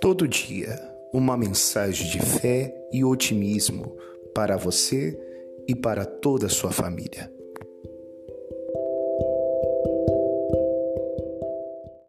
Todo dia, uma mensagem de fé e otimismo para você e para toda a sua família.